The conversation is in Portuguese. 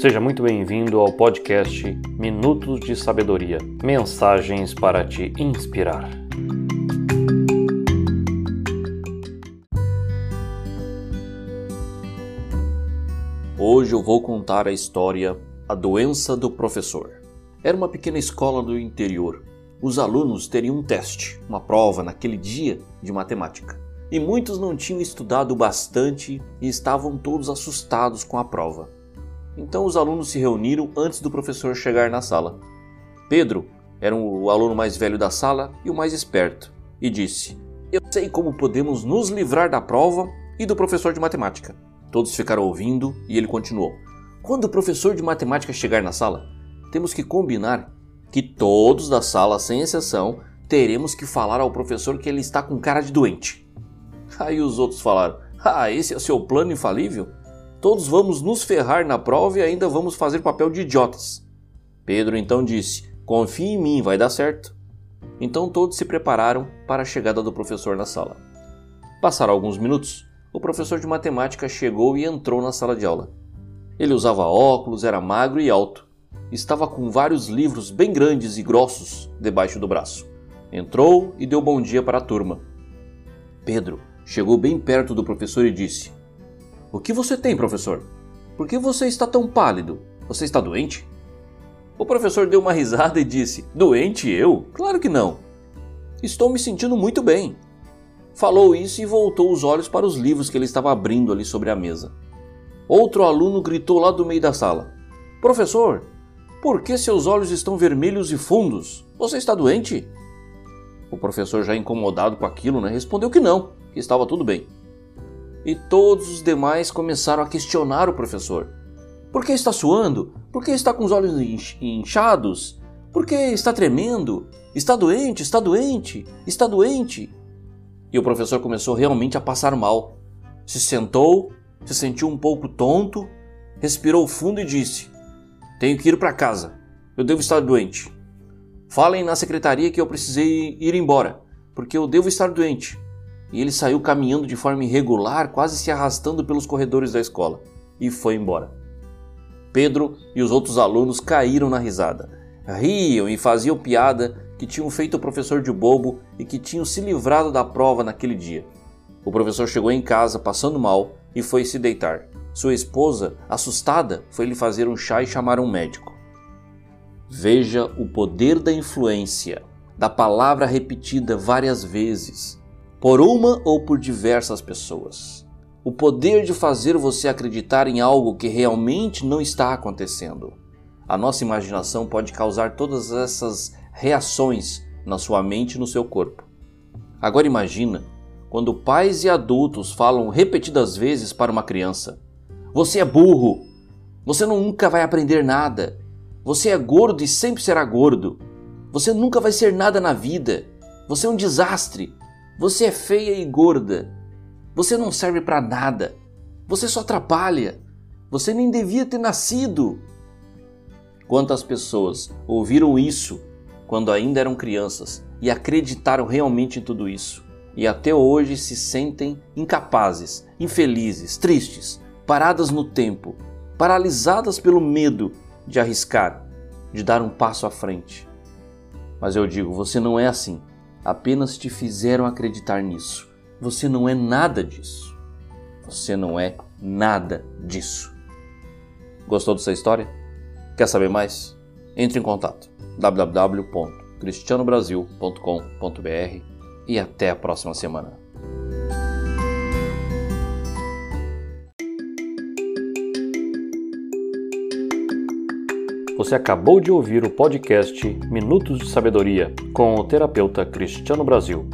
Seja muito bem-vindo ao podcast Minutos de Sabedoria mensagens para te inspirar. Hoje eu vou contar a história A Doença do Professor. Era uma pequena escola do interior. Os alunos teriam um teste, uma prova naquele dia de matemática. E muitos não tinham estudado bastante e estavam todos assustados com a prova. Então os alunos se reuniram antes do professor chegar na sala. Pedro era o aluno mais velho da sala e o mais esperto, e disse: Eu sei como podemos nos livrar da prova e do professor de matemática. Todos ficaram ouvindo e ele continuou: Quando o professor de matemática chegar na sala, temos que combinar que todos da sala, sem exceção, teremos que falar ao professor que ele está com cara de doente. Aí os outros falaram: Ah, esse é o seu plano infalível? Todos vamos nos ferrar na prova e ainda vamos fazer papel de idiotas. Pedro então disse: Confie em mim, vai dar certo. Então todos se prepararam para a chegada do professor na sala. Passaram alguns minutos, o professor de matemática chegou e entrou na sala de aula. Ele usava óculos, era magro e alto. Estava com vários livros bem grandes e grossos debaixo do braço. Entrou e deu bom dia para a turma. Pedro chegou bem perto do professor e disse: o que você tem, professor? Por que você está tão pálido? Você está doente? O professor deu uma risada e disse: Doente eu? Claro que não. Estou me sentindo muito bem. Falou isso e voltou os olhos para os livros que ele estava abrindo ali sobre a mesa. Outro aluno gritou lá do meio da sala: Professor, por que seus olhos estão vermelhos e fundos? Você está doente? O professor, já incomodado com aquilo, né, respondeu que não, que estava tudo bem e todos os demais começaram a questionar o professor. Por que está suando? Por que está com os olhos inchados? Por que está tremendo? Está doente? Está doente? Está doente? E o professor começou realmente a passar mal. Se sentou, se sentiu um pouco tonto, respirou fundo e disse: Tenho que ir para casa. Eu devo estar doente. Falem na secretaria que eu precisei ir embora, porque eu devo estar doente e ele saiu caminhando de forma irregular, quase se arrastando pelos corredores da escola, e foi embora. Pedro e os outros alunos caíram na risada. Riam e faziam piada que tinham feito o professor de bobo e que tinham se livrado da prova naquele dia. O professor chegou em casa passando mal e foi se deitar. Sua esposa, assustada, foi lhe fazer um chá e chamar um médico. Veja o poder da influência, da palavra repetida várias vezes, por uma ou por diversas pessoas. O poder de fazer você acreditar em algo que realmente não está acontecendo. A nossa imaginação pode causar todas essas reações na sua mente e no seu corpo. Agora imagina quando pais e adultos falam repetidas vezes para uma criança: Você é burro, você nunca vai aprender nada, você é gordo e sempre será gordo, você nunca vai ser nada na vida, você é um desastre, você é feia e gorda. Você não serve para nada. Você só atrapalha. Você nem devia ter nascido. Quantas pessoas ouviram isso quando ainda eram crianças e acreditaram realmente em tudo isso? E até hoje se sentem incapazes, infelizes, tristes, paradas no tempo, paralisadas pelo medo de arriscar, de dar um passo à frente. Mas eu digo, você não é assim apenas te fizeram acreditar nisso. Você não é nada disso. Você não é nada disso. Gostou dessa história? Quer saber mais? Entre em contato www.cristianobrasil.com.br e até a próxima semana. Você acabou de ouvir o podcast Minutos de Sabedoria com o terapeuta Cristiano Brasil.